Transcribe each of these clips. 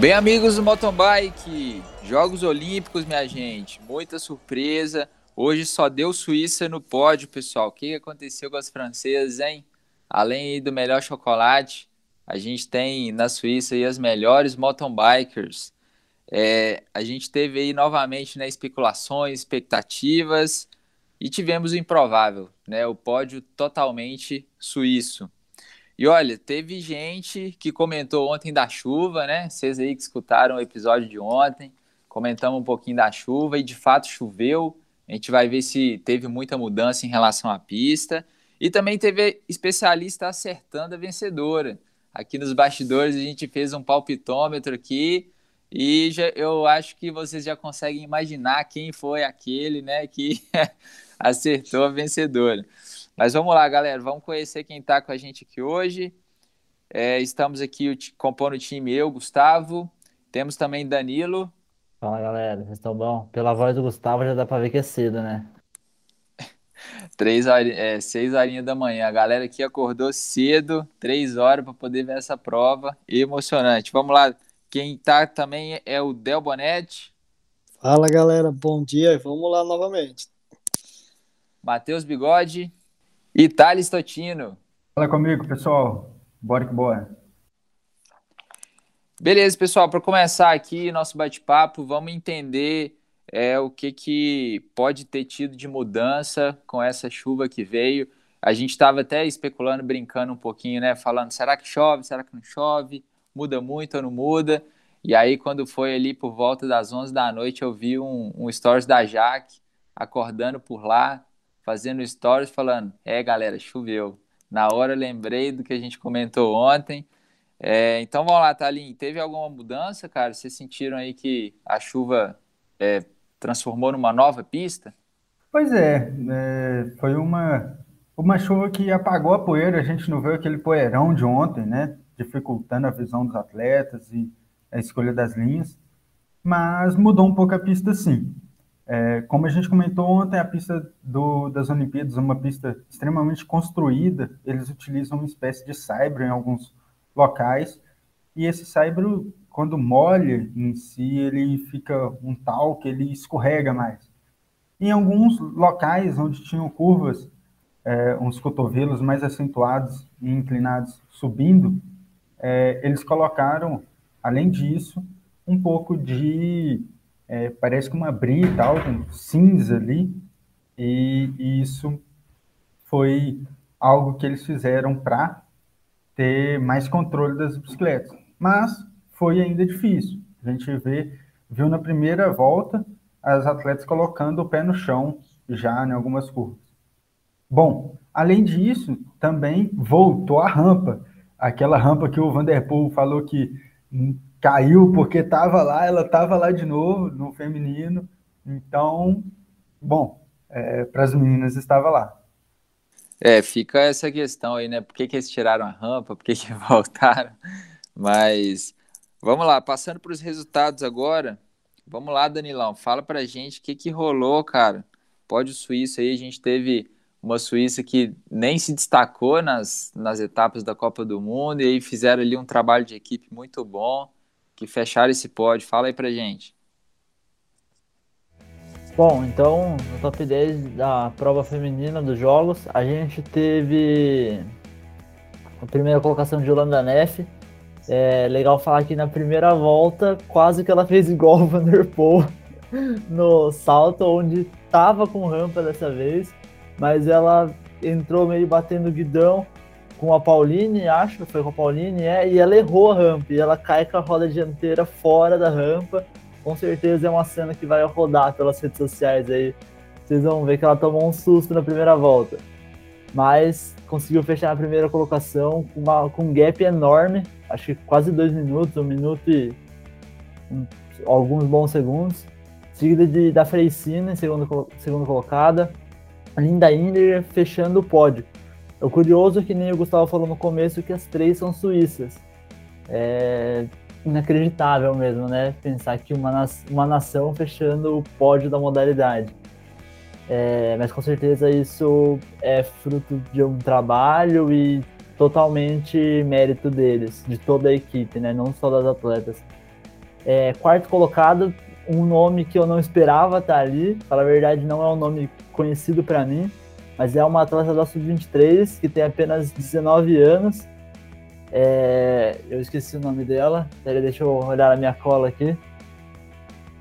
Bem, amigos do Mountain Bike, Jogos Olímpicos, minha gente, muita surpresa. Hoje só deu Suíça no pódio, pessoal. O que aconteceu com as francesas, hein? Além do melhor chocolate, a gente tem na Suíça as melhores mountain bikers. É, a gente teve aí novamente né, especulações, expectativas e tivemos o improvável, né? O pódio totalmente suíço. E olha, teve gente que comentou ontem da chuva, né? Vocês aí que escutaram o episódio de ontem, comentamos um pouquinho da chuva e de fato choveu. A gente vai ver se teve muita mudança em relação à pista. E também teve especialista acertando a vencedora. Aqui nos bastidores a gente fez um palpitômetro aqui e já, eu acho que vocês já conseguem imaginar quem foi aquele, né, que acertou a vencedora. Mas vamos lá, galera, vamos conhecer quem está com a gente aqui hoje. É, estamos aqui compondo o time eu, Gustavo. Temos também Danilo. Fala, galera, vocês estão bom? Pela voz do Gustavo já dá para ver que é cedo, né? Três horas, é, seis horinhas da manhã. A galera aqui acordou cedo, três horas, para poder ver essa prova. Emocionante. Vamos lá. Quem tá também é o Del Bonetti. Fala, galera. Bom dia. Vamos lá novamente. Matheus Bigode e Thales Totino. Fala comigo, pessoal. Bora que bora. Beleza, pessoal. Para começar aqui nosso bate-papo, vamos entender é, o que, que pode ter tido de mudança com essa chuva que veio. A gente estava até especulando, brincando um pouquinho, né? Falando, será que chove? Será que não chove? Muda muito ou não muda? E aí, quando foi ali por volta das 11 da noite, eu vi um, um stories da Jaque acordando por lá, fazendo stories, falando: É, galera, choveu. Na hora eu lembrei do que a gente comentou ontem. É, então vamos lá, Thalim. Teve alguma mudança, cara? Vocês sentiram aí que a chuva é, transformou numa nova pista? Pois é, é, foi uma, uma chuva que apagou a poeira, a gente não viu aquele poeirão de ontem, né? Dificultando a visão dos atletas e a escolha das linhas, mas mudou um pouco a pista sim. É, como a gente comentou ontem, a pista do, das Olimpíadas é uma pista extremamente construída, eles utilizam uma espécie de saibro em alguns locais, e esse saibro quando molha em si, ele fica um tal que ele escorrega mais. Em alguns locais onde tinham curvas, é, uns cotovelos mais acentuados e inclinados subindo, é, eles colocaram, além disso, um pouco de, é, parece que uma brita, tal, um cinza ali, e, e isso foi algo que eles fizeram para ter mais controle das bicicletas. Mas foi ainda difícil. A gente vê, viu na primeira volta as atletas colocando o pé no chão já em algumas curvas. Bom, além disso, também voltou a rampa. Aquela rampa que o Vanderpool falou que caiu porque estava lá, ela estava lá de novo no feminino. Então, bom, é, para as meninas estava lá. É, fica essa questão aí, né? Por que, que eles tiraram a rampa? Por que, que voltaram? Mas Vamos lá, passando para os resultados agora. Vamos lá, Danilão, fala para a gente o que, que rolou, cara. Pode o Suíça aí, a gente teve uma Suíça que nem se destacou nas, nas etapas da Copa do Mundo e aí fizeram ali um trabalho de equipe muito bom, que fecharam esse pódio. Fala aí pra gente. Bom, então, no top 10 da prova feminina dos jogos, a gente teve a primeira colocação de Holanda Neff, é legal falar que na primeira volta, quase que ela fez igual o Vanderpool no salto, onde tava com rampa dessa vez, mas ela entrou meio batendo guidão com a Pauline, acho que foi com a Pauline, é, e ela errou a rampa, e ela cai com a roda dianteira fora da rampa. Com certeza é uma cena que vai rodar pelas redes sociais aí. Vocês vão ver que ela tomou um susto na primeira volta. Mas conseguiu fechar a primeira colocação com, uma, com um gap enorme, acho que quase dois minutos, um minuto e um, alguns bons segundos. Seguida de, da Freicina, segunda, segunda colocada. Linda Inder fechando o pódio. O curioso é que nem o Gustavo falou no começo que as três são suíças. É inacreditável mesmo, né? Pensar que uma, uma nação fechando o pódio da modalidade. É, mas com certeza isso é fruto de um trabalho e totalmente mérito deles, de toda a equipe, né? Não só das atletas. É, quarto colocado, um nome que eu não esperava estar ali. Para a verdade, não é um nome conhecido para mim, mas é uma atleta da Sub-23 que tem apenas 19 anos. É, eu esqueci o nome dela. Deixa eu olhar na minha cola aqui.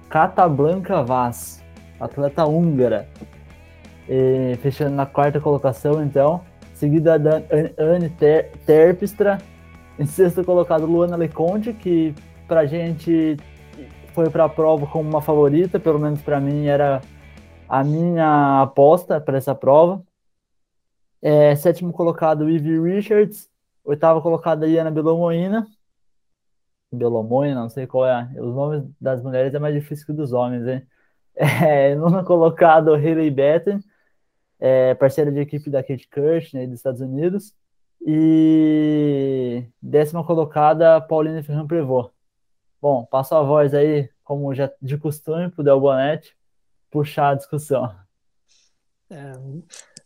Catablanca Vaz, atleta húngara. E, fechando na quarta colocação, então. Seguida da Anne Ter Terpstra. Em sexto colocado, Luana Leconte, que pra gente foi para a prova como uma favorita, pelo menos para mim era a minha aposta para essa prova. É, sétimo colocado, Ivy Richards. Oitavo colocado, Iana Belomoina. Belomoina, não sei qual é. Os nomes das mulheres é mais difícil que dos homens, hein? É, nono colocado, Hayley Batten, é, parceira de equipe da Kate Kirchner dos Estados Unidos. E décima colocada, Pauline Ferran Prevot. Bom, passo a voz aí, como já de costume, para o Del Bonetti puxar a discussão. É,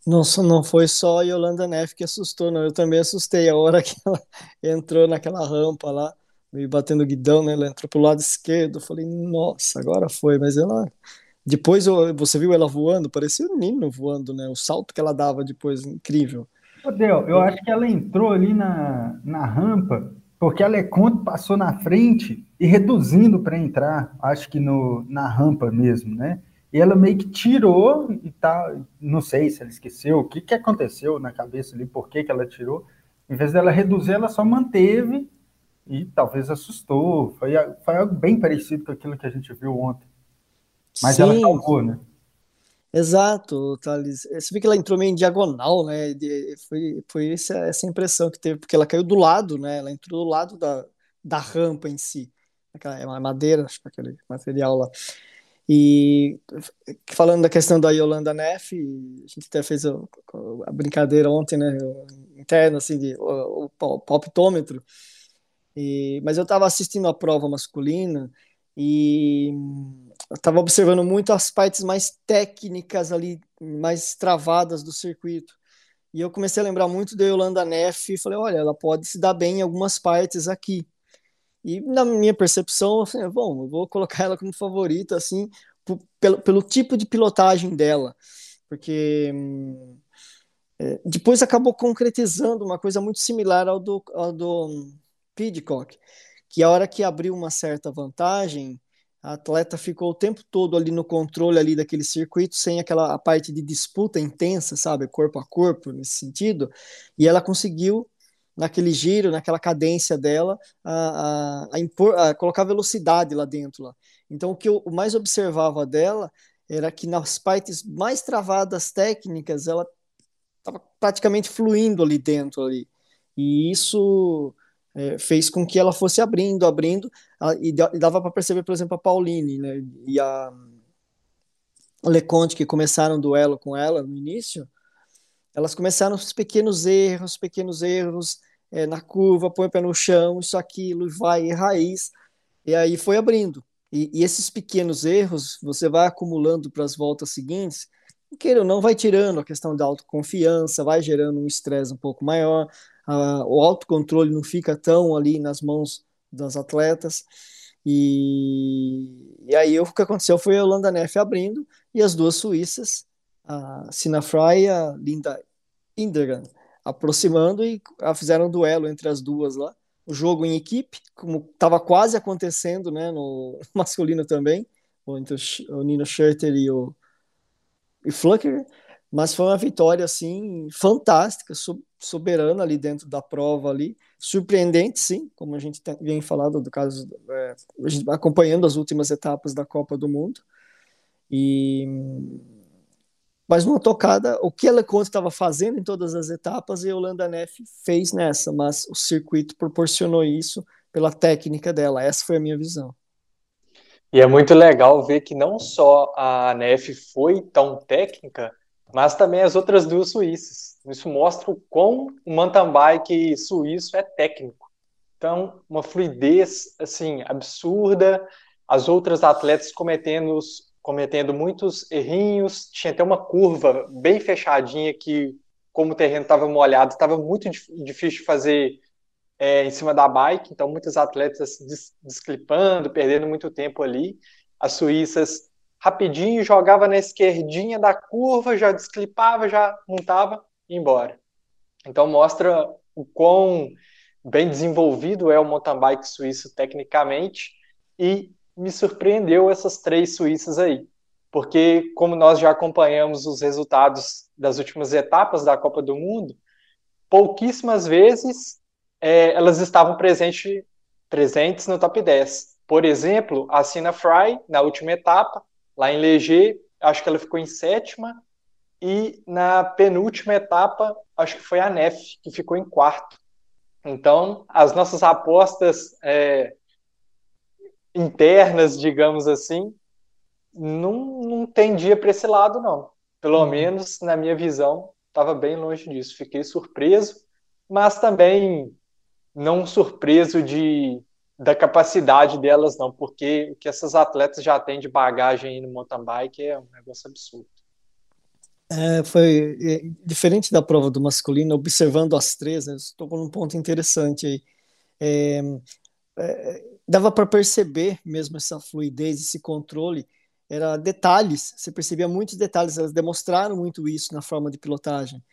não, não foi só a Yolanda Neff que assustou, não. Eu também assustei a hora que ela entrou naquela rampa lá, meio batendo guidão, né? Ela entrou pro lado esquerdo. Eu falei, nossa, agora foi. Mas ela. Depois você viu ela voando, parecia um menino voando, né? O salto que ela dava depois, incrível. Ô, eu acho que ela entrou ali na, na rampa porque a Leconte passou na frente e reduzindo para entrar, acho que no, na rampa mesmo, né? E ela meio que tirou e tá, não sei se ela esqueceu, o que, que aconteceu na cabeça ali, por que, que ela tirou. Em vez dela reduzir, ela só manteve e talvez assustou. Foi, foi algo bem parecido com aquilo que a gente viu ontem. Mas Sim. ela salvou, né? Exato, Thales. Você vê que ela entrou meio em diagonal, né? Foi, foi essa, essa impressão que teve, porque ela caiu do lado, né? Ela entrou do lado da, da rampa em si. Aquela, é uma madeira, acho que aquele material lá. E falando da questão da Yolanda Neff, a gente até fez a, brincadeira ontem, né? Interna, assim, de, o, o. E, mas eu estava assistindo a prova masculina e estava observando muito as partes mais técnicas ali, mais travadas do circuito. E eu comecei a lembrar muito da Yolanda Neff e falei, olha, ela pode se dar bem em algumas partes aqui. E na minha percepção, falei, bom, eu vou colocar ela como favorita, assim, pelo, pelo tipo de pilotagem dela. Porque hum, é, depois acabou concretizando uma coisa muito similar ao do, ao do um, Pidcock, que a hora que abriu uma certa vantagem, a atleta ficou o tempo todo ali no controle ali daquele circuito, sem aquela parte de disputa intensa, sabe, corpo a corpo nesse sentido, e ela conseguiu naquele giro, naquela cadência dela, a, a, a, impor, a colocar velocidade lá dentro. Lá. Então o que eu mais observava dela era que nas partes mais travadas técnicas, ela estava praticamente fluindo ali dentro ali. E isso é, fez com que ela fosse abrindo, abrindo, e, dava para perceber, por exemplo, a Pauline né, e a Leconte, que começaram o duelo com ela no início, elas começaram os pequenos erros, pequenos erros é, na curva, põe o pé no chão, isso, aquilo, vai, raiz, e aí foi abrindo. E, e esses pequenos erros, você vai acumulando para as voltas seguintes, queira ou não, vai tirando a questão da autoconfiança, vai gerando um estresse um pouco maior, uh, o autocontrole não fica tão ali nas mãos das atletas. E, e aí o que aconteceu foi a Holanda Neff abrindo e as duas suíças, a Sina Fry e a Linda Indergan, aproximando e fizeram um duelo entre as duas lá. O jogo em equipe, como estava quase acontecendo né, no masculino também, entre o Nino Schurter e o e Flucker, mas foi uma vitória assim fantástica, soberana ali dentro da prova ali, surpreendente sim, como a gente vem falando do caso, é, acompanhando as últimas etapas da Copa do Mundo, e mas numa tocada, o que ela estava fazendo em todas as etapas, e a Holanda Neff fez nessa, mas o circuito proporcionou isso pela técnica dela, essa foi a minha visão. E é muito legal ver que não só a Neff foi tão técnica, mas também as outras duas suíças. Isso mostra o quão o mountain bike suíço é técnico. Então, uma fluidez assim absurda, as outras atletas cometendo cometendo muitos errinhos, tinha até uma curva bem fechadinha que como o terreno estava molhado, estava muito difícil de fazer é, em cima da bike, então muitos atletas desclipando, perdendo muito tempo ali. As suíças rapidinho jogava na esquerdinha da curva, já desclipava, já montava e embora. Então mostra o quão bem desenvolvido é o mountain bike suíço tecnicamente e me surpreendeu essas três suíças aí, porque como nós já acompanhamos os resultados das últimas etapas da Copa do Mundo, pouquíssimas vezes é, elas estavam presente, presentes no top 10. Por exemplo, a Sina Fry, na última etapa, lá em Leger, acho que ela ficou em sétima, e na penúltima etapa, acho que foi a Nef, que ficou em quarto. Então, as nossas apostas é, internas, digamos assim, não, não tendia para esse lado, não. Pelo uhum. menos, na minha visão, estava bem longe disso. Fiquei surpreso, mas também não surpreso de da capacidade delas, não, porque o que essas atletas já têm de bagagem no mountain bike é um negócio absurdo. É, foi é, diferente da prova do masculino, observando as três, né, estou com um ponto interessante aí. É, é, dava para perceber mesmo essa fluidez, esse controle, era detalhes, você percebia muitos detalhes, elas demonstraram muito isso na forma de pilotagem.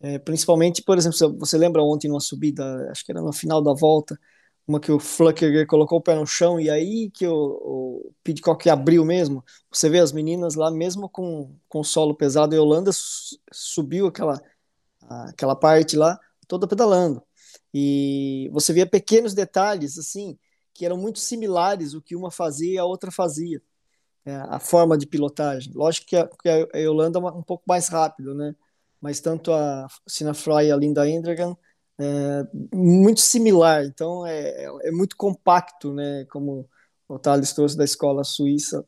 É, principalmente, por exemplo, você lembra ontem numa subida, acho que era no final da volta, uma que o Flucker colocou o pé no chão e aí que o, o Pidcock abriu mesmo. Você vê as meninas lá, mesmo com, com solo pesado, e a Holanda subiu aquela, aquela parte lá, toda pedalando. E você via pequenos detalhes, assim, que eram muito similares o que uma fazia e a outra fazia. É, a forma de pilotagem. Lógico que a, que a Yolanda é um pouco mais rápido, né? Mas tanto a Sina Fry e a Linda Endragan é, muito similar, então é, é, muito compacto, né? Como o Thales trouxe da escola suíça,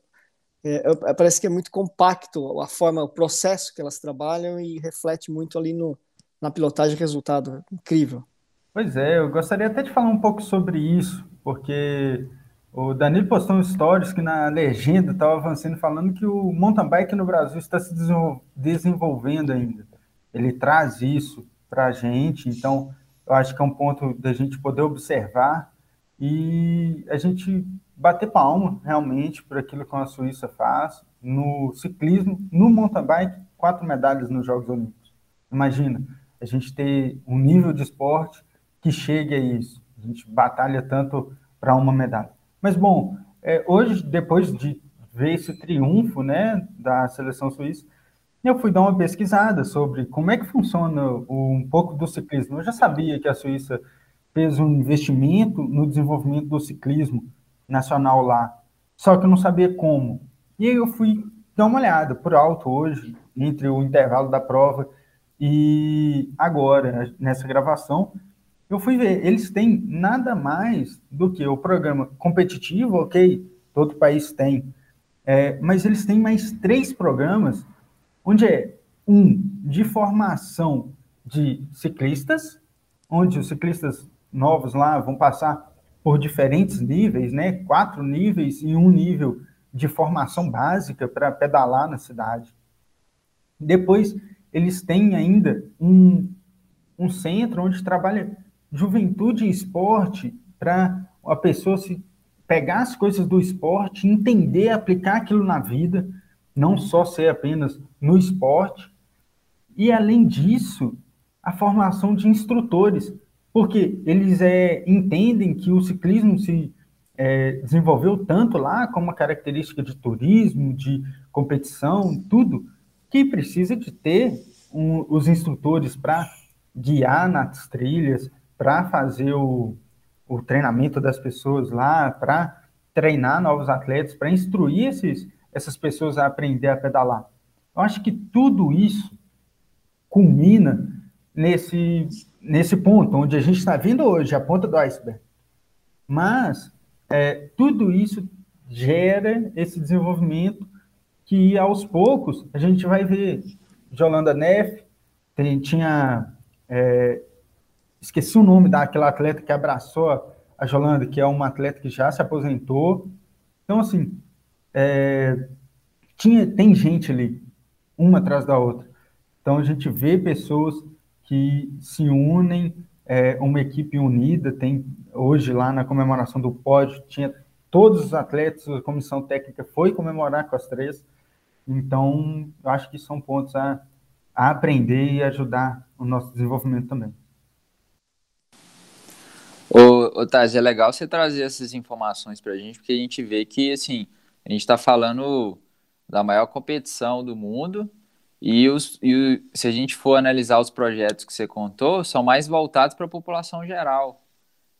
é, é, parece que é muito compacto a forma, o processo que elas trabalham e reflete muito ali no, na pilotagem resultado, incrível. Pois é, eu gostaria até de falar um pouco sobre isso, porque o Danilo postou um stories que na legenda estava avançando falando que o mountain bike no Brasil está se desenvolvendo ainda. Ele traz isso para a gente, então eu acho que é um ponto da gente poder observar e a gente bater palma realmente por aquilo que a Suíça faz no ciclismo, no mountain bike, quatro medalhas nos Jogos Olímpicos. Imagina, a gente ter um nível de esporte que chegue a isso. A gente batalha tanto para uma medalha. Mas, bom, é, hoje, depois de ver esse triunfo né, da seleção suíça, eu fui dar uma pesquisada sobre como é que funciona um pouco do ciclismo. Eu já sabia que a Suíça fez um investimento no desenvolvimento do ciclismo nacional lá, só que eu não sabia como. E aí eu fui dar uma olhada por alto hoje, entre o intervalo da prova e agora, nessa gravação, eu fui ver, eles têm nada mais do que o programa competitivo, ok, todo país tem, é, mas eles têm mais três programas onde é um de formação de ciclistas, onde os ciclistas novos lá vão passar por diferentes níveis, né? Quatro níveis e um nível de formação básica para pedalar na cidade. Depois, eles têm ainda um, um centro onde trabalha juventude e esporte para a pessoa se pegar as coisas do esporte, entender, aplicar aquilo na vida, não só ser apenas no esporte. E, além disso, a formação de instrutores, porque eles é, entendem que o ciclismo se é, desenvolveu tanto lá como uma característica de turismo, de competição, tudo, que precisa de ter um, os instrutores para guiar nas trilhas, para fazer o, o treinamento das pessoas lá, para treinar novos atletas, para instruir esses, essas pessoas a aprender a pedalar. Eu acho que tudo isso culmina nesse, nesse ponto, onde a gente está vendo hoje, a ponta do iceberg. Mas é, tudo isso gera esse desenvolvimento que, aos poucos, a gente vai ver. Jolanda Neff tem, tinha. É, esqueci o nome daquela atleta que abraçou a Jolanda, que é uma atleta que já se aposentou. Então, assim, é, tinha, tem gente ali, uma atrás da outra. Então a gente vê pessoas que se unem é, uma equipe unida. Tem hoje lá na comemoração do pódio tinha todos os atletas, a comissão técnica foi comemorar com as três. Então, eu acho que são pontos a, a aprender e ajudar o nosso desenvolvimento também. Ô, Taz, é legal você trazer essas informações para a gente, porque a gente vê que, assim, a gente está falando da maior competição do mundo e, os, e se a gente for analisar os projetos que você contou, são mais voltados para a população geral.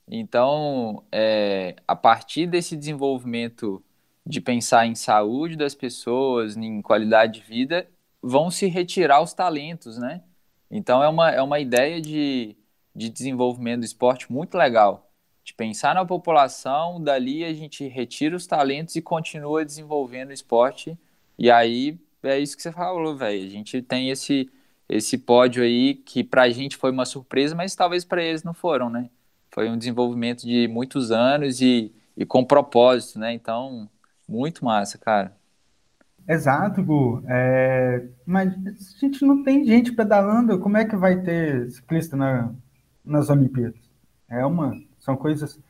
Então, é, a partir desse desenvolvimento de pensar em saúde das pessoas, em qualidade de vida, vão se retirar os talentos, né? Então, é uma, é uma ideia de, de desenvolvimento do esporte muito legal. De pensar na população, dali a gente retira os talentos e continua desenvolvendo o esporte. E aí, é isso que você falou, velho. A gente tem esse, esse pódio aí que pra gente foi uma surpresa, mas talvez para eles não foram, né? Foi um desenvolvimento de muitos anos e, e com propósito, né? Então, muito massa, cara. Exato, Gu. É, mas a gente não tem gente pedalando, como é que vai ter ciclista na, nas Olimpíadas? É uma, são coisas,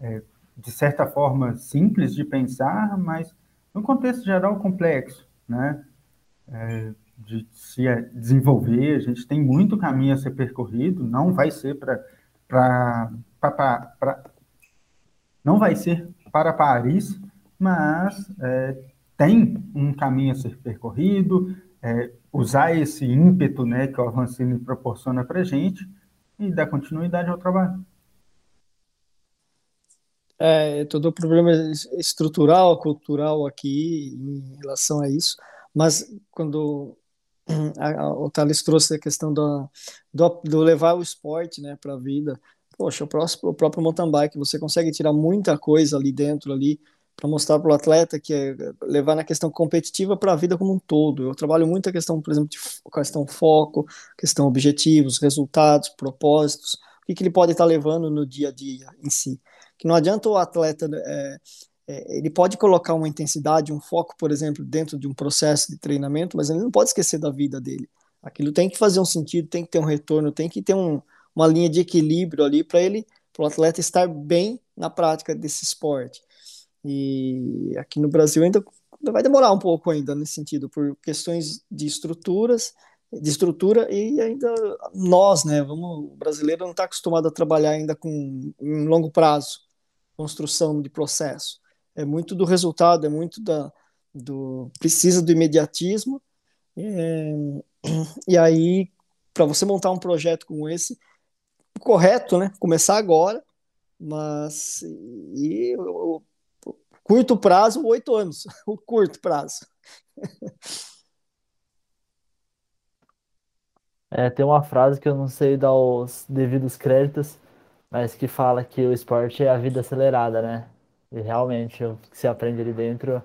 é, de certa forma, simples de pensar, mas no contexto geral complexo, né? É, de se desenvolver, a gente tem muito caminho a ser percorrido, não vai ser para não vai ser para Paris, mas é, tem um caminho a ser percorrido, é, usar esse ímpeto né, que o Avancini proporciona para a gente e dar continuidade ao trabalho. É, todo o problema estrutural, cultural aqui em relação a isso, mas quando a, a, o Thales trouxe a questão do, do, do levar o esporte né, para a vida, poxa, o, próximo, o próprio mountain bike, você consegue tirar muita coisa ali dentro, ali, para mostrar para o atleta que é levar na questão competitiva para a vida como um todo. Eu trabalho muito a questão, por exemplo, de questão foco, questão objetivos, resultados, propósitos, o que, que ele pode estar tá levando no dia a dia em si. Que não adianta o atleta, é, é, ele pode colocar uma intensidade, um foco, por exemplo, dentro de um processo de treinamento, mas ele não pode esquecer da vida dele. Aquilo tem que fazer um sentido, tem que ter um retorno, tem que ter um, uma linha de equilíbrio ali para ele, para o atleta estar bem na prática desse esporte. E aqui no Brasil ainda vai demorar um pouco ainda nesse sentido, por questões de estruturas, de estrutura e ainda nós, né, vamos, o brasileiro não está acostumado a trabalhar ainda com longo prazo, construção de processo. É muito do resultado, é muito da, do precisa do imediatismo. É, e aí, para você montar um projeto como esse, correto, né? Começar agora, mas e o, o curto prazo, oito anos, o curto prazo. É, tem uma frase que eu não sei dar os devidos créditos, mas que fala que o esporte é a vida acelerada, né? E realmente, o que você aprende ali dentro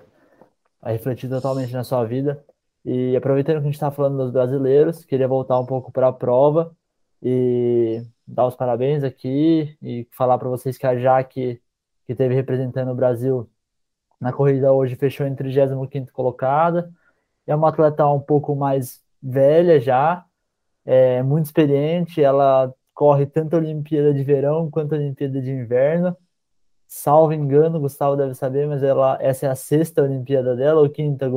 vai refletir totalmente na sua vida. E aproveitando que a gente está falando dos brasileiros, queria voltar um pouco para a prova e dar os parabéns aqui e falar para vocês que a Jaque, que teve representando o Brasil na corrida hoje, fechou em 35 colocada. É uma atleta um pouco mais velha já, é muito experiente, ela corre tanto a Olimpíada de Verão quanto a Olimpíada de Inverno. Salvo engano, Gustavo deve saber, mas ela, essa é a sexta Olimpíada dela ou quinta?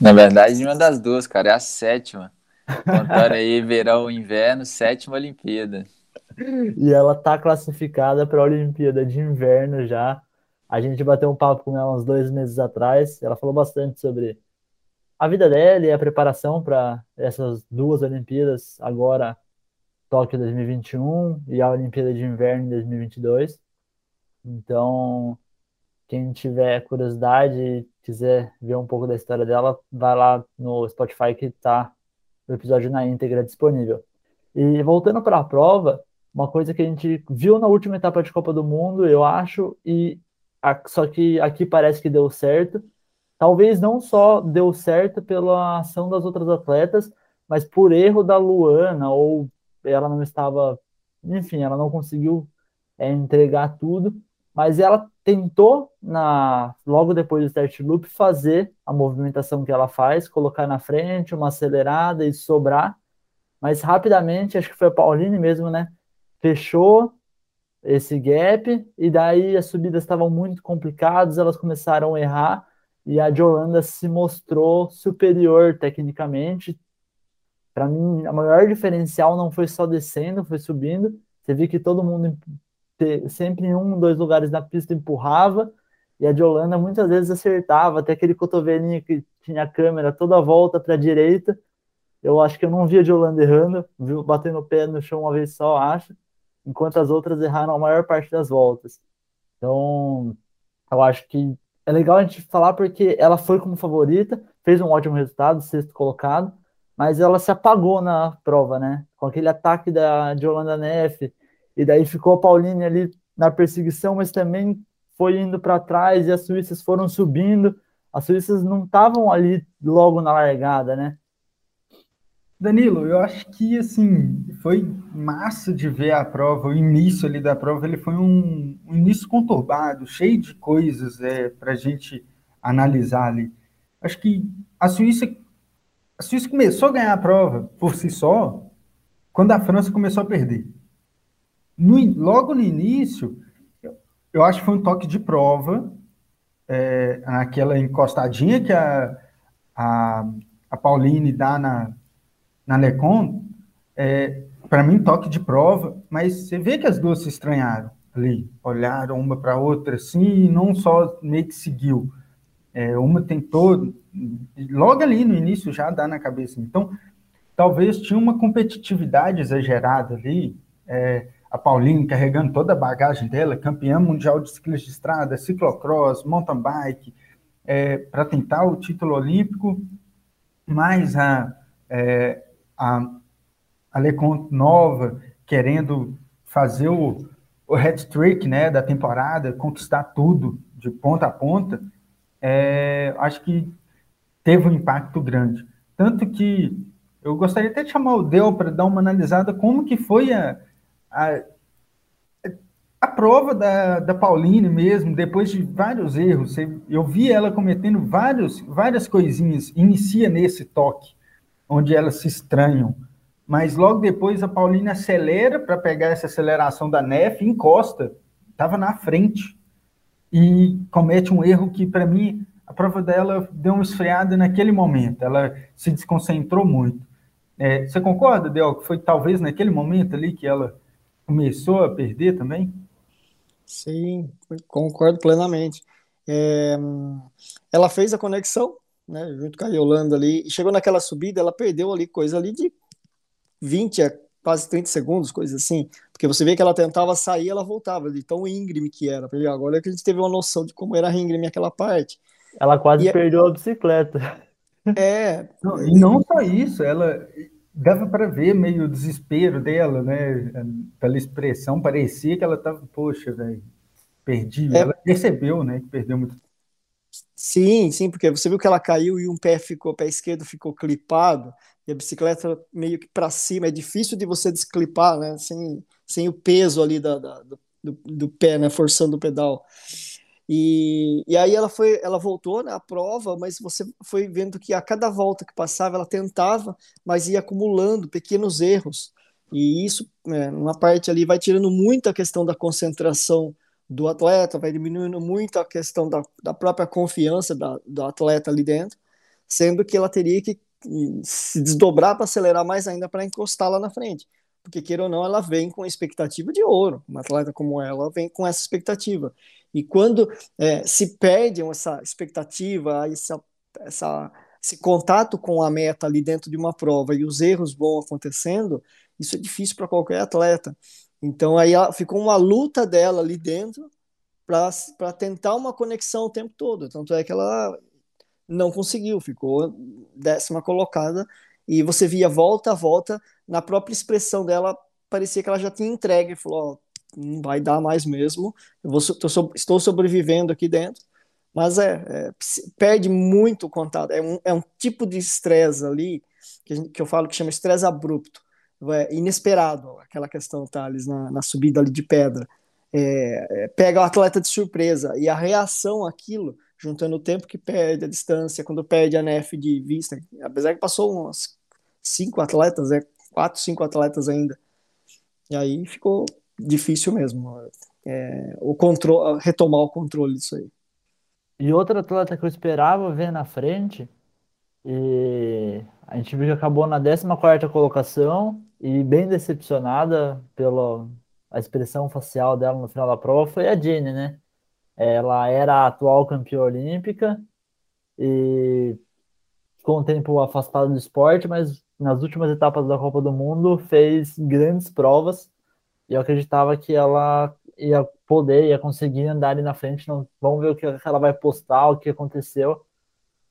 Na verdade, uma das duas, cara, é a sétima. Contando aí verão, inverno, sétima Olimpíada. E ela tá classificada para a Olimpíada de Inverno já. A gente bateu um papo com ela uns dois meses atrás. Ela falou bastante sobre a vida dela e a preparação para essas duas Olimpíadas, agora Tóquio 2021 e a Olimpíada de Inverno em 2022. Então, quem tiver curiosidade e quiser ver um pouco da história dela, vai lá no Spotify que tá o episódio na íntegra disponível. E voltando para a prova, uma coisa que a gente viu na última etapa de Copa do Mundo, eu acho, e a, só que aqui parece que deu certo. Talvez não só deu certo pela ação das outras atletas, mas por erro da Luana, ou ela não estava, enfim, ela não conseguiu é, entregar tudo, mas ela tentou na logo depois do start loop fazer a movimentação que ela faz, colocar na frente uma acelerada e sobrar, mas rapidamente, acho que foi a Pauline mesmo, né? fechou esse gap, e daí as subidas estavam muito complicadas, elas começaram a errar, e a de Holanda se mostrou superior tecnicamente. Para mim, a maior diferencial não foi só descendo, foi subindo. Você viu que todo mundo sempre em um, dois lugares na pista empurrava, e a de Holanda muitas vezes acertava, até aquele cotovelinho que tinha a câmera toda a volta para a direita. Eu acho que eu não via de Holanda errando, viu batendo o pé no chão uma vez só, acho, enquanto as outras erraram a maior parte das voltas. Então, eu acho que é legal a gente falar porque ela foi como favorita, fez um ótimo resultado, sexto colocado, mas ela se apagou na prova, né? Com aquele ataque da de Holanda Neff, e daí ficou a Pauline ali na perseguição, mas também foi indo para trás e as suíças foram subindo. As suíças não estavam ali logo na largada, né? Danilo, eu acho que assim foi massa de ver a prova, o início ali da prova, ele foi um, um início conturbado, cheio de coisas é, para a gente analisar ali. Acho que a Suíça, a Suíça começou a ganhar a prova por si só quando a França começou a perder. No, logo no início, eu acho que foi um toque de prova, é, naquela encostadinha que a, a, a Pauline dá na, na Lecon, é, para mim, toque de prova, mas você vê que as duas se estranharam ali, olharam uma para a outra assim, e não só meio que seguiu. É, uma tentou, logo ali no início já dá na cabeça. Então, talvez tinha uma competitividade exagerada ali. É, a Pauline carregando toda a bagagem dela, campeã mundial de ciclismo de estrada, ciclocross, mountain bike, é, para tentar o título olímpico, mais a, é, a, a Leconte nova, querendo fazer o, o head trick né, da temporada, conquistar tudo de ponta a ponta, é, acho que teve um impacto grande. Tanto que eu gostaria até de chamar o Del para dar uma analisada como que foi a, a, a prova da, da Pauline mesmo, depois de vários erros, eu vi ela cometendo vários, várias coisinhas, inicia nesse toque, onde elas se estranham, mas logo depois a Pauline acelera para pegar essa aceleração da neve, encosta, estava na frente, e comete um erro que, para mim, a prova dela deu uma esfriada naquele momento, ela se desconcentrou muito. É, você concorda, Del, que foi talvez naquele momento ali que ela começou a perder também? Sim, concordo plenamente. É, ela fez a conexão, né, junto com a Yolanda ali, e chegou naquela subida, ela perdeu ali coisa ali de 20 a quase 30 segundos, coisa assim, porque você vê que ela tentava sair, ela voltava, de tão íngreme que era. Agora é que a gente teve uma noção de como era íngreme aquela parte. Ela quase e é perdeu é... a bicicleta. É. Não, e não só isso, ela dava para ver meio o desespero dela, né? Pela expressão, parecia que ela estava, poxa, velho, perdi. É. Ela percebeu, né, que perdeu muito. Sim, sim, porque você viu que ela caiu e um pé ficou, o pé esquerdo ficou clipado e a bicicleta meio que para cima. É difícil de você desclipar, né? Sem, sem o peso ali da, da do, do pé, né? Forçando o pedal. E, e aí ela foi, ela voltou na né, prova, mas você foi vendo que a cada volta que passava ela tentava, mas ia acumulando pequenos erros. E isso, né, uma parte ali, vai tirando muito a questão da concentração do atleta, vai diminuindo muito a questão da, da própria confiança da, do atleta ali dentro, sendo que ela teria que se desdobrar para acelerar mais ainda para encostar lá na frente. Porque, queira ou não, ela vem com expectativa de ouro. Uma atleta como ela vem com essa expectativa. E quando é, se perde essa expectativa, essa, essa, esse contato com a meta ali dentro de uma prova e os erros vão acontecendo, isso é difícil para qualquer atleta. Então aí ficou uma luta dela ali dentro para tentar uma conexão o tempo todo. Tanto é que ela não conseguiu, ficou décima colocada e você via volta a volta na própria expressão dela parecia que ela já tinha entregue, falou, não vai dar mais mesmo. Eu vou, tô, estou sobrevivendo aqui dentro. Mas é, é perde muito o contato. É um, é um tipo de estresse ali que, gente, que, eu falo que chama estresse abrupto. É inesperado, aquela questão, Thales, na, na subida ali de pedra. É, é, pega o atleta de surpresa e a reação àquilo, juntando o tempo que perde, a distância, quando perde a NF de vista, apesar que passou uns cinco atletas, é, quatro, cinco atletas ainda, E aí ficou difícil mesmo é, o controle, retomar o controle disso aí. E outro atleta que eu esperava ver na frente, e a gente viu que acabou na 14 colocação e bem decepcionada pela a expressão facial dela no final da prova, foi a Jenny, né? Ela era a atual campeã olímpica e ficou um tempo afastada do esporte, mas nas últimas etapas da Copa do Mundo fez grandes provas e eu acreditava que ela ia poder, ia conseguir andar ali na frente. Não, vamos ver o que ela vai postar, o que aconteceu,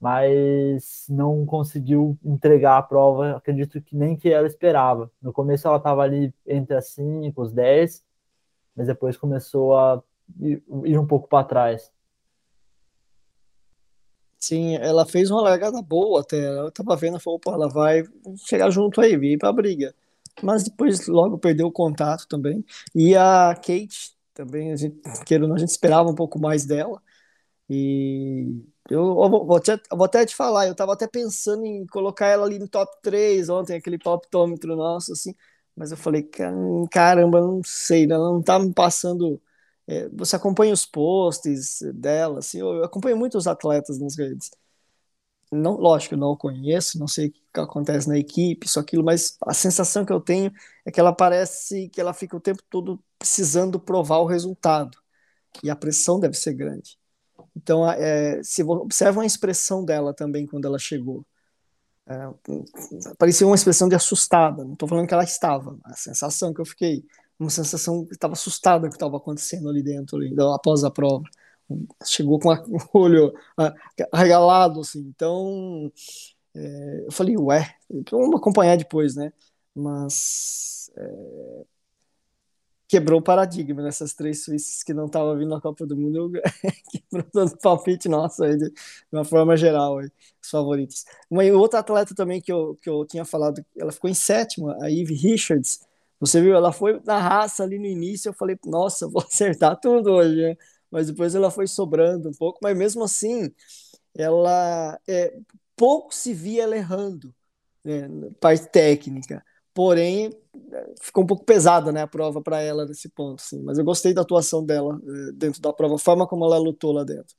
mas não conseguiu entregar a prova, acredito que nem que ela esperava. No começo ela estava ali entre as 5, os 10, mas depois começou a ir um pouco para trás. Sim, ela fez uma largada boa até. Eu tava vendo, falou, pô, ela vai chegar junto aí, vir pra briga. Mas depois logo perdeu o contato também. E a Kate também, a gente, a gente esperava um pouco mais dela. E eu, eu vou, vou, até, vou, até, te falar, eu tava até pensando em colocar ela ali no top 3 ontem, aquele palpitômetro nosso, assim. Mas eu falei, caramba, não sei, ela não tá me passando é, você acompanha os posts dela, assim, eu acompanho muitos atletas nas redes. Não, lógico, eu não conheço, não sei o que acontece na equipe, isso, aquilo, mas a sensação que eu tenho é que ela parece que ela fica o tempo todo precisando provar o resultado. E a pressão deve ser grande. Então, é, se observa a expressão dela também quando ela chegou. É, parecia uma expressão de assustada. Não estou falando que ela estava, a sensação que eu fiquei uma sensação que estava assustada que estava acontecendo ali dentro, ali, após a prova. Chegou com o olho arregalado, assim. Então, é, eu falei, ué, vamos acompanhar depois, né? Mas é, quebrou o paradigma nessas três suíças que não estavam vindo na Copa do Mundo. quebrou todo o palpite nosso aí, de, uma forma geral, aí, os favoritos. Uma outra atleta também que eu, que eu tinha falado, ela ficou em sétima, a Eve Richards você viu, ela foi na raça ali no início, eu falei, nossa, vou acertar tudo hoje? Mas depois ela foi sobrando um pouco, mas mesmo assim, ela é, pouco se via ela errando, né, parte técnica. Porém, ficou um pouco pesada né, a prova para ela nesse ponto. Assim. Mas eu gostei da atuação dela eh, dentro da prova, a forma como ela lutou lá dentro.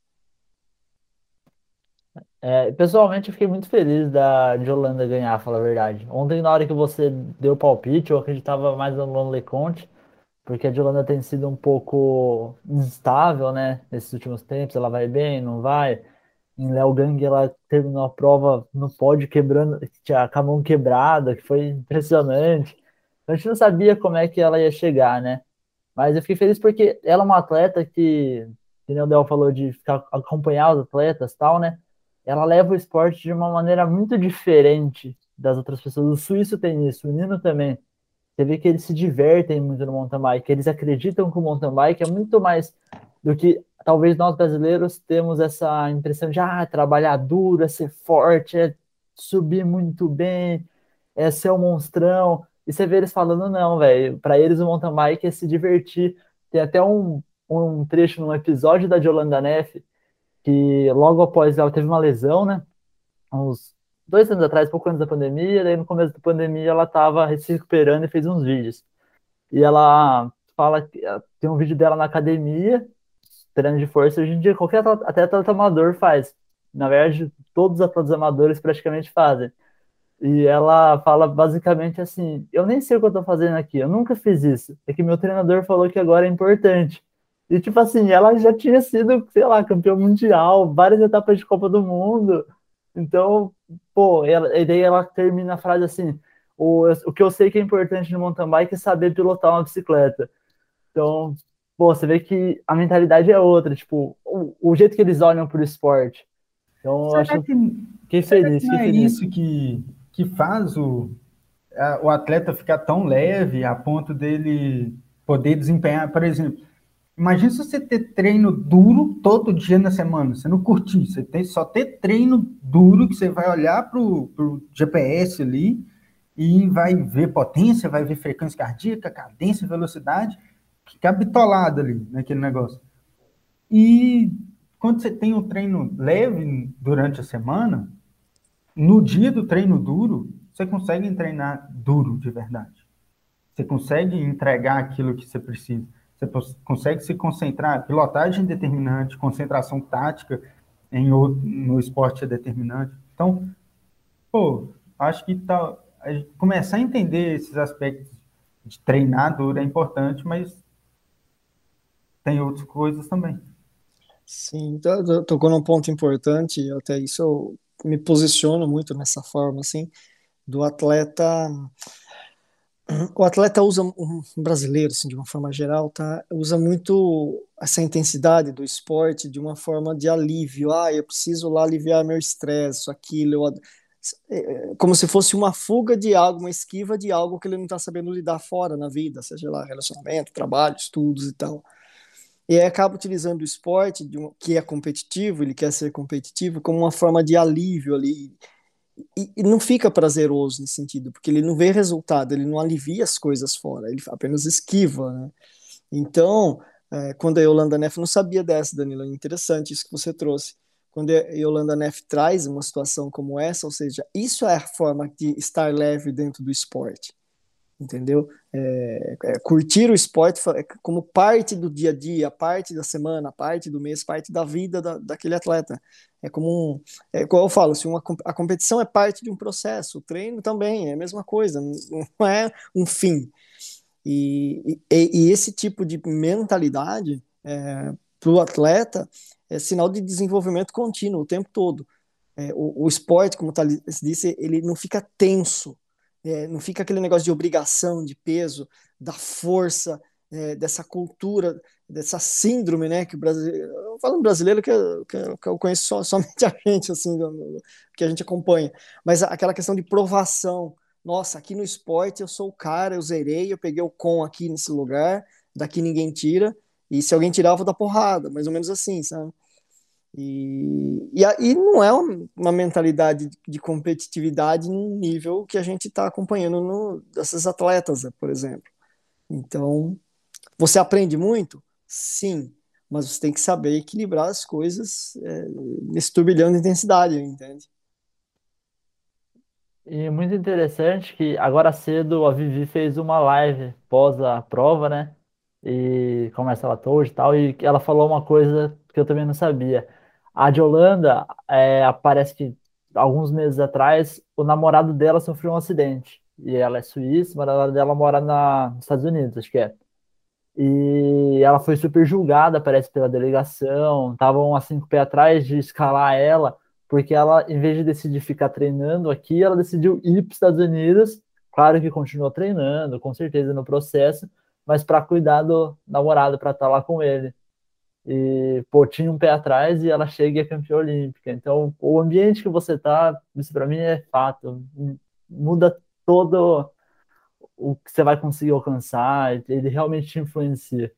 É, pessoalmente, eu fiquei muito feliz da de Holanda ganhar, falar a verdade. Ontem, na hora que você deu o palpite, eu acreditava mais no Lon Leconte, porque a de Holanda tem sido um pouco instável, né? Nesses últimos tempos, ela vai bem, não vai. Em Léo Gang, ela terminou a prova no pódio quebrando, com a mão quebrada, que foi impressionante. A gente não sabia como é que ela ia chegar, né? Mas eu fiquei feliz porque ela é uma atleta que, que o Del falou de ficar, acompanhar os atletas tal, né? ela leva o esporte de uma maneira muito diferente das outras pessoas. O suíço tem isso, o Nino também. Você vê que eles se divertem muito no mountain bike, eles acreditam que o mountain bike é muito mais do que talvez nós brasileiros temos essa impressão de ah, trabalhar duro, é ser forte, é subir muito bem, é ser um monstrão. E você vê eles falando, não, velho, para eles o mountain bike é se divertir. Tem até um, um trecho num episódio da Yolanda Neff que logo após ela teve uma lesão, né? Uns dois anos atrás, pouco antes da pandemia, daí no começo da pandemia ela estava se recuperando e fez uns vídeos. E ela fala que tem um vídeo dela na academia, treino de força, hoje em dia qualquer atleta, até atleta amador faz. Na verdade, todos os atletas amadores praticamente fazem. E ela fala basicamente assim: Eu nem sei o que eu estou fazendo aqui, eu nunca fiz isso. É que meu treinador falou que agora é importante. E, tipo assim, ela já tinha sido, sei lá, campeã mundial, várias etapas de Copa do Mundo. Então, pô, ela, e daí ela termina a frase assim: o, o que eu sei que é importante no mountain bike é saber pilotar uma bicicleta. Então, pô, você vê que a mentalidade é outra, tipo, o, o jeito que eles olham pro esporte. Então, eu acho que, que feliz. Que é feliz. isso que, que faz o, a, o atleta ficar tão leve a ponto dele poder desempenhar, por exemplo Imagina se você ter treino duro todo dia na semana, você não curtir, você tem só ter treino duro que você vai olhar para o GPS ali e vai ver potência, vai ver frequência cardíaca, cadência, velocidade, fica bitolado ali naquele negócio. E quando você tem um treino leve durante a semana, no dia do treino duro, você consegue treinar duro de verdade. Você consegue entregar aquilo que você precisa. Você consegue se concentrar. Pilotagem determinante, concentração tática em outro, no esporte é determinante. Então, pô, acho que tá, começar a entender esses aspectos de treinador é importante, mas tem outras coisas também. Sim, tocou num ponto importante, até isso eu me posiciono muito nessa forma, assim, do atleta. O atleta usa, um brasileiro, assim, de uma forma geral, tá, usa muito essa intensidade do esporte de uma forma de alívio. Ah, eu preciso lá aliviar meu estresse, aquilo, eu, é, como se fosse uma fuga de algo, uma esquiva de algo que ele não está sabendo lidar fora na vida, seja lá relacionamento, trabalho, estudos e tal. E aí acaba utilizando o esporte, um, que é competitivo, ele quer ser competitivo, como uma forma de alívio ali. E, e, não fica prazeroso nesse sentido, porque ele não vê resultado, ele não alivia as coisas fora, ele apenas esquiva, né? Então, é, quando a Yolanda Neff, não sabia dessa, Danilo, é interessante isso que você trouxe. Quando a Yolanda Neff traz uma situação como essa, ou seja, isso é a forma de estar leve dentro do esporte entendeu? É, é, curtir o esporte é como parte do dia a dia, parte da semana, parte do mês, parte da vida da, daquele atleta. É como um, é eu falo, se uma, a competição é parte de um processo, o treino também é a mesma coisa, não é um fim. E, e, e esse tipo de mentalidade é, para o atleta é sinal de desenvolvimento contínuo o tempo todo. É, o, o, esporte, como Thales disse, ele não fica tenso, é, não fica aquele negócio de obrigação, de peso, da força, é, dessa cultura, dessa síndrome, né, que o brasileiro, eu falo brasileiro que eu, que eu conheço só, somente a gente, assim, que a gente acompanha, mas aquela questão de provação, nossa, aqui no esporte eu sou o cara, eu zerei, eu peguei o com aqui nesse lugar, daqui ninguém tira, e se alguém tirar eu vou dar porrada, mais ou menos assim, sabe? E, e, e não é uma mentalidade de competitividade no nível que a gente está acompanhando no, dessas atletas, por exemplo. Então, você aprende muito? Sim, mas você tem que saber equilibrar as coisas é, nesse turbilhão de intensidade, entende? E muito interessante que agora cedo a Vivi fez uma live pós a prova, né? E começa ela hoje e tal, e ela falou uma coisa que eu também não sabia a de Holanda, é, parece que alguns meses atrás, o namorado dela sofreu um acidente. E ela é suíça, o namorado dela mora na, nos Estados Unidos, acho que é. E ela foi super julgada, parece, pela delegação. Estavam assim com o pé atrás de escalar ela, porque ela, em vez de decidir ficar treinando aqui, ela decidiu ir para os Estados Unidos. Claro que continuou treinando, com certeza no processo, mas para cuidar do namorado, para estar lá com ele e pô, tinha um pé atrás e ela chega e é campeã olímpica. Então, o ambiente que você tá, isso para mim é fato, muda todo o que você vai conseguir alcançar, ele realmente te influencia.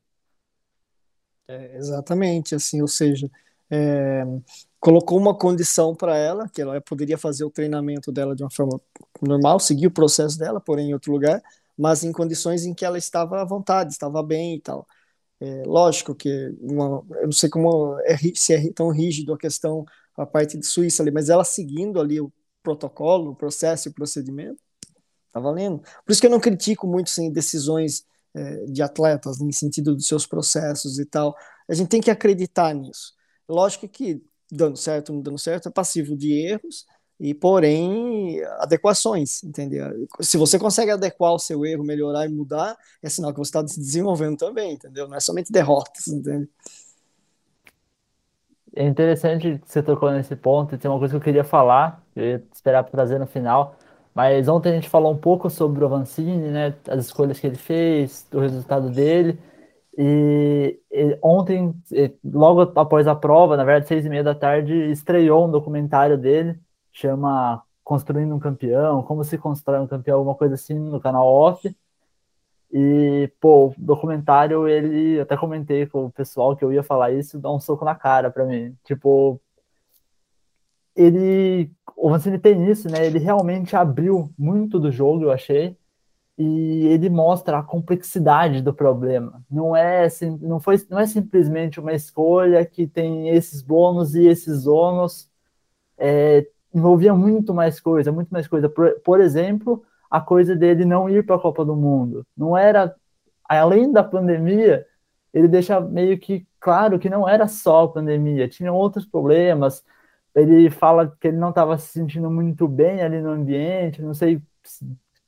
É, exatamente, assim, ou seja, é, colocou uma condição para ela, que ela poderia fazer o treinamento dela de uma forma normal, seguir o processo dela, porém em outro lugar, mas em condições em que ela estava à vontade, estava bem e tal. É, lógico que uma, eu não sei como é, se é tão rígido a questão, a parte de Suíça ali, mas ela seguindo ali o protocolo, o processo e o procedimento, tá valendo. Por isso que eu não critico muito assim, decisões é, de atletas, em sentido dos seus processos e tal. A gente tem que acreditar nisso. Lógico que dando certo ou não dando certo é passivo de erros, e porém adequações, entendeu? Se você consegue adequar o seu erro, melhorar e mudar, é sinal que você está se desenvolvendo também, entendeu? Não é somente derrotas, entende? É interessante que você tocou nesse ponto, tem uma coisa que eu queria falar, eu ia esperar para trazer no final, mas ontem a gente falou um pouco sobre o Avancini, né, as escolhas que ele fez, o resultado dele, e, e ontem, logo após a prova, na verdade, seis e meia da tarde, estreou um documentário dele, chama Construindo um Campeão, como se constrói um campeão, alguma coisa assim no canal off. E, pô, o documentário, ele, até comentei com o pessoal que eu ia falar isso, dá um soco na cara pra mim. Tipo, ele, o Mancini tem isso, né? Ele realmente abriu muito do jogo, eu achei, e ele mostra a complexidade do problema. Não é, não foi, não é simplesmente uma escolha que tem esses bônus e esses ônus. É, envolvia muito mais coisa, muito mais coisa. Por, por exemplo, a coisa dele não ir para a Copa do Mundo. Não era, além da pandemia, ele deixa meio que claro que não era só a pandemia, tinha outros problemas. Ele fala que ele não estava se sentindo muito bem ali no ambiente, não sei,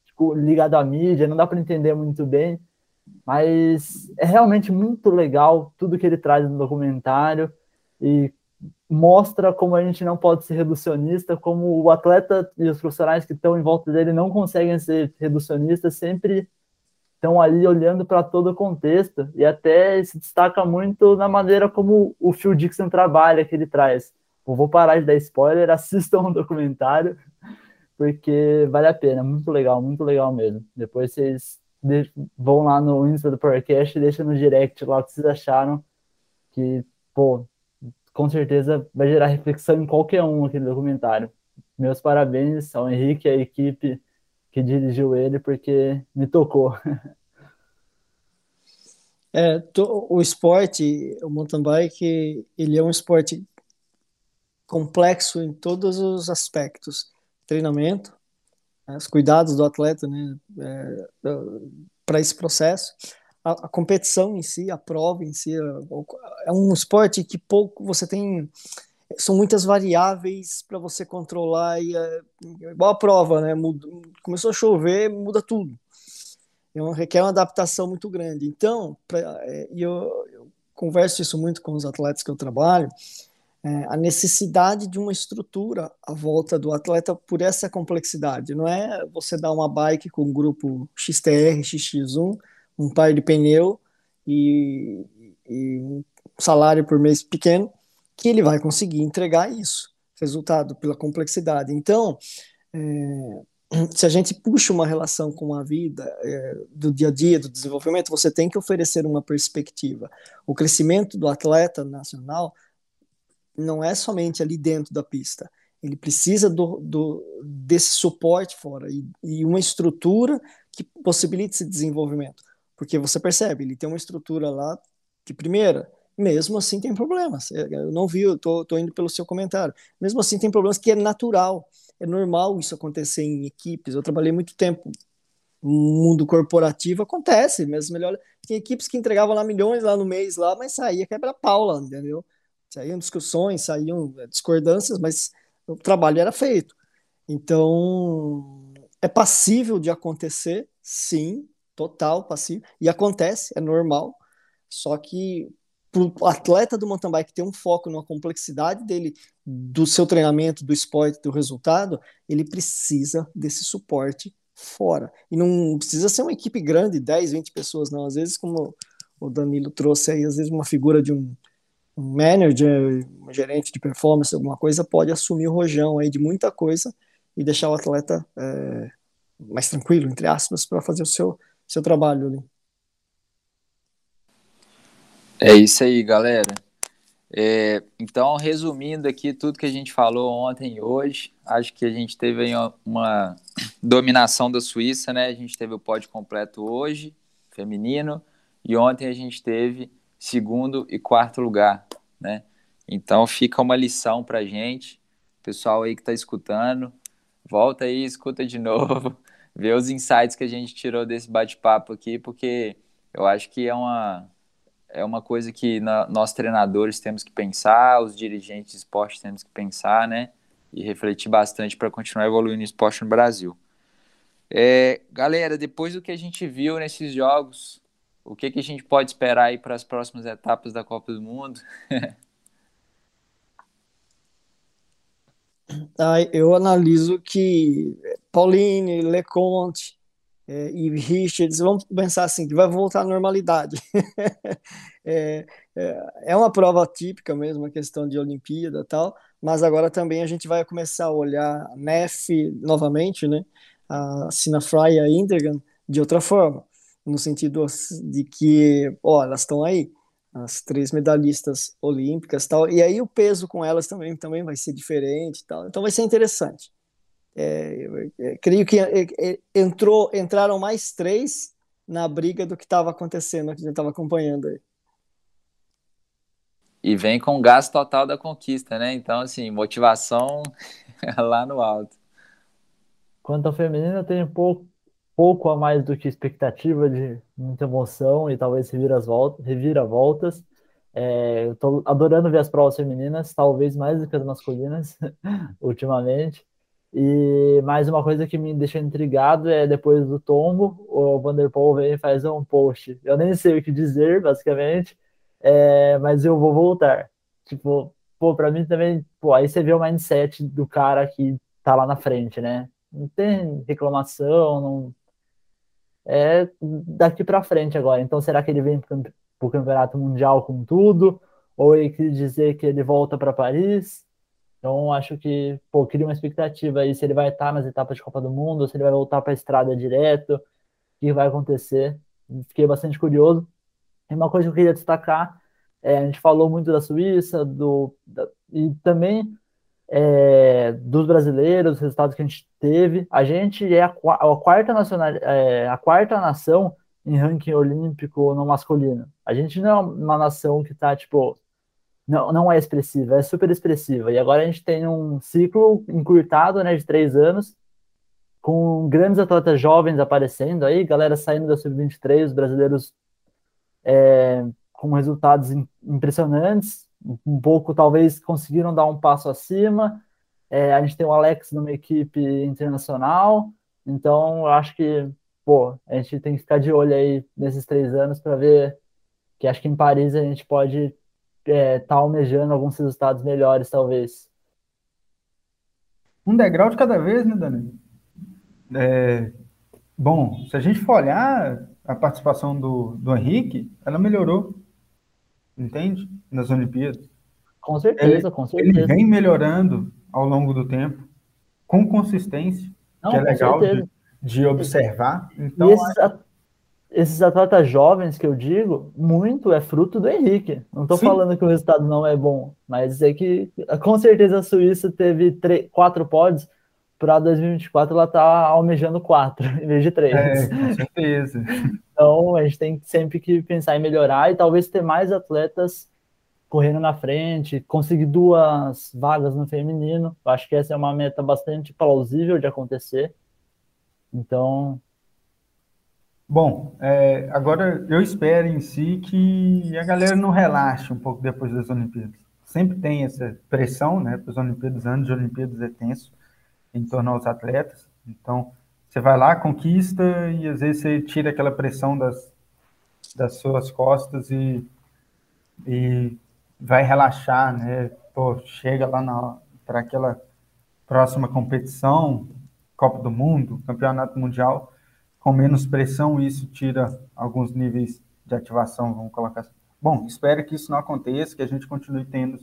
tipo, ligado à mídia, não dá para entender muito bem, mas é realmente muito legal tudo que ele traz no documentário e mostra como a gente não pode ser reducionista, como o atleta e os profissionais que estão em volta dele não conseguem ser reducionistas, sempre estão ali olhando para todo o contexto e até se destaca muito na maneira como o Phil Dixon trabalha, que ele traz. Eu vou parar de dar spoiler, assistam o documentário, porque vale a pena, muito legal, muito legal mesmo. Depois vocês vão lá no Insta do Powercast e deixam no direct lá o que vocês acharam, que, pô, com certeza vai gerar reflexão em qualquer um aquele documentário. Meus parabéns ao Henrique e à equipe que dirigiu ele, porque me tocou. É, to, o esporte, o mountain bike, ele é um esporte complexo em todos os aspectos. Treinamento, né, os cuidados do atleta né, é, para esse processo, a, a, competição em si, a prova em si, é, é um esporte que pouco você tem são muitas variáveis para você controlar e é, igual a prova, né? Muda, começou a chover, muda tudo. Então, requer uma adaptação muito grande. Então, pra, é, eu, eu, converso isso muito com os atletas que eu trabalho, é, a necessidade de uma estrutura à volta do atleta por essa complexidade. Não é você dar uma bike com um grupo XTR, XX1 um par de pneu e, e um salário por mês pequeno, que ele vai conseguir entregar isso, resultado pela complexidade. Então, é, se a gente puxa uma relação com a vida é, do dia a dia, do desenvolvimento, você tem que oferecer uma perspectiva. O crescimento do atleta nacional não é somente ali dentro da pista. Ele precisa do, do desse suporte fora e, e uma estrutura que possibilite esse desenvolvimento. Porque você percebe, ele tem uma estrutura lá de primeira, mesmo assim tem problemas. Eu não vi, eu tô, tô indo pelo seu comentário. Mesmo assim tem problemas que é natural, é normal isso acontecer em equipes. Eu trabalhei muito tempo no mundo corporativo, acontece, mesmo melhor. Tem equipes que entregavam lá milhões lá no mês lá, mas saía quebra-pau lá, entendeu? Saíam discussões, saíam é, discordâncias, mas o trabalho era feito. Então, é passível de acontecer, sim, total passivo, e acontece, é normal, só que o atleta do mountain bike ter um foco na complexidade dele, do seu treinamento, do esporte, do resultado, ele precisa desse suporte fora. E não precisa ser uma equipe grande, 10, 20 pessoas, não. Às vezes, como o Danilo trouxe aí, às vezes uma figura de um, um manager, um gerente de performance, alguma coisa, pode assumir o rojão aí de muita coisa e deixar o atleta é, mais tranquilo, entre aspas, para fazer o seu, seu trabalho ali. É isso aí, galera. É, então, resumindo aqui tudo que a gente falou ontem e hoje, acho que a gente teve uma dominação da Suíça, né? A gente teve o pódio completo hoje, feminino, e ontem a gente teve segundo e quarto lugar, né? Então fica uma lição pra gente, pessoal aí que tá escutando, volta aí, escuta de novo, ver os insights que a gente tirou desse bate-papo aqui, porque eu acho que é uma, é uma coisa que na, nós treinadores temos que pensar, os dirigentes de esporte temos que pensar, né? E refletir bastante para continuar evoluindo o esporte no Brasil. É, galera, depois do que a gente viu nesses jogos, o que, que a gente pode esperar aí para as próximas etapas da Copa do Mundo? eu analiso que Pauline, Leconte é, e Richards vão pensar assim, que vai voltar à normalidade. é, é, é, uma prova típica mesmo, uma questão de Olimpíada e tal, mas agora também a gente vai começar a olhar a NEF novamente, né, a Sinafry e a Intergan de outra forma, no sentido de que, ó, elas estão aí, as três medalhistas olímpicas tal, e aí o peso com elas também, também vai ser diferente tal, então vai ser interessante. É, é, creio que é, é, entrou, entraram mais três na briga do que estava acontecendo, que a gente estava acompanhando aí. E vem com o gás total da conquista, né? Então, assim, motivação lá no alto. Quanto ao feminino, eu tenho pouco, pouco a mais do que expectativa de muita emoção e talvez reviravoltas. reviravoltas. É, eu tô adorando ver as provas femininas, talvez mais do que as masculinas, ultimamente. E mais uma coisa que me deixa intrigado é depois do tombo, o Vanderpool vem e faz um post. Eu nem sei o que dizer, basicamente, é, mas eu vou voltar. Tipo, pô, pra mim também, pô, aí você vê o mindset do cara que tá lá na frente, né? Não tem reclamação, não. É daqui pra frente agora. Então, será que ele vem pro campeonato mundial com tudo? Ou ele quer dizer que ele volta para Paris? Então, acho que, pô, cria uma expectativa aí se ele vai estar nas etapas de Copa do Mundo, se ele vai voltar para a estrada direto, o que vai acontecer. Fiquei bastante curioso. E uma coisa que eu queria destacar, é, a gente falou muito da Suíça, do, da, e também é, dos brasileiros, dos resultados que a gente teve. A gente é a, a quarta, nacional, é, a quarta nação em ranking olímpico no masculino. A gente não é uma nação que está, tipo, não, não é expressiva, é super expressiva. E agora a gente tem um ciclo encurtado, né, de três anos, com grandes atletas jovens aparecendo aí, galera saindo da sub-23, os brasileiros é, com resultados impressionantes, um pouco talvez conseguiram dar um passo acima. É, a gente tem o Alex numa equipe internacional, então eu acho que pô, a gente tem que ficar de olho aí nesses três anos para ver que acho que em Paris a gente pode é, tá almejando alguns resultados melhores, talvez. Um degrau de cada vez, né, Dani? É, bom, se a gente for olhar a participação do, do Henrique, ela melhorou, entende? Nas Olimpíadas. Com certeza, ele, com certeza. Ele vem melhorando ao longo do tempo, com consistência, Não, que é legal de, de, observar. Então, e esses, acho esses atletas jovens que eu digo, muito é fruto do Henrique. Não estou falando que o resultado não é bom, mas é que com certeza a Suíça teve três, quatro pódios, para 2024 ela está almejando quatro em vez de três. É, com certeza. Então a gente tem sempre que pensar em melhorar e talvez ter mais atletas correndo na frente, conseguir duas vagas no feminino. Eu acho que essa é uma meta bastante plausível de acontecer. Então, Bom, é, agora eu espero em si que a galera não relaxe um pouco depois das Olimpíadas. Sempre tem essa pressão, né? Para as Olimpíadas, anos de Olimpíadas é tenso em torno aos atletas. Então, você vai lá, conquista e às vezes você tira aquela pressão das, das suas costas e, e vai relaxar, né? Pô, chega lá para aquela próxima competição, Copa do Mundo, Campeonato Mundial com menos pressão, isso tira alguns níveis de ativação, vamos colocar assim. Bom, espero que isso não aconteça, que a gente continue tendo,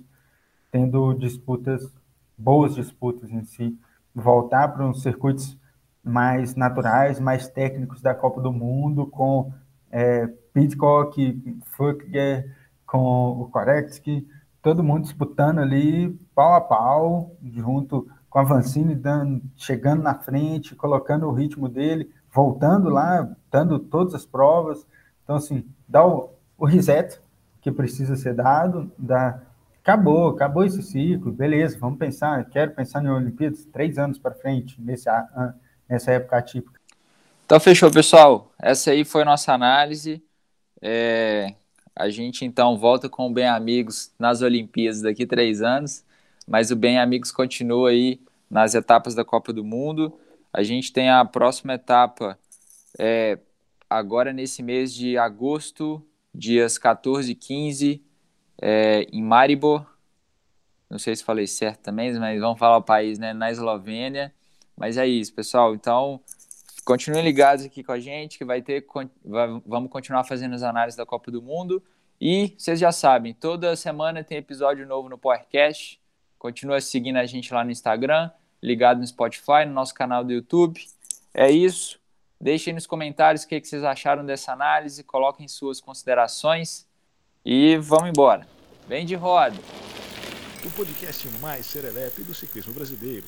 tendo disputas, boas disputas em si, voltar para uns circuitos mais naturais, mais técnicos da Copa do Mundo, com é, Pitcock, Fugger, com o Koretsky, todo mundo disputando ali pau a pau, junto com a Vancini dando, chegando na frente, colocando o ritmo dele, voltando lá, dando todas as provas. Então, assim, dá o, o reset que precisa ser dado, dá, acabou, acabou esse ciclo, beleza, vamos pensar, quero pensar em Olimpíadas três anos para frente, nesse, nessa época atípica. Então, fechou, pessoal. Essa aí foi nossa análise. É, a gente, então, volta com o Bem Amigos nas Olimpíadas daqui três anos, mas o Bem Amigos continua aí nas etapas da Copa do Mundo. A gente tem a próxima etapa é, agora nesse mês de agosto, dias 14 e 15, é, em Maribor. Não sei se falei certo também, mas vamos falar o país, né? Na Eslovênia. Mas é isso, pessoal. Então, continuem ligados aqui com a gente, que vai ter. Vamos continuar fazendo as análises da Copa do Mundo. E vocês já sabem, toda semana tem episódio novo no podcast. Continua seguindo a gente lá no Instagram ligado no Spotify, no nosso canal do YouTube. É isso. Deixem nos comentários o que, vocês acharam dessa análise, coloquem suas considerações e vamos embora. Vem de roda! O podcast mais serelepe do ciclismo brasileiro.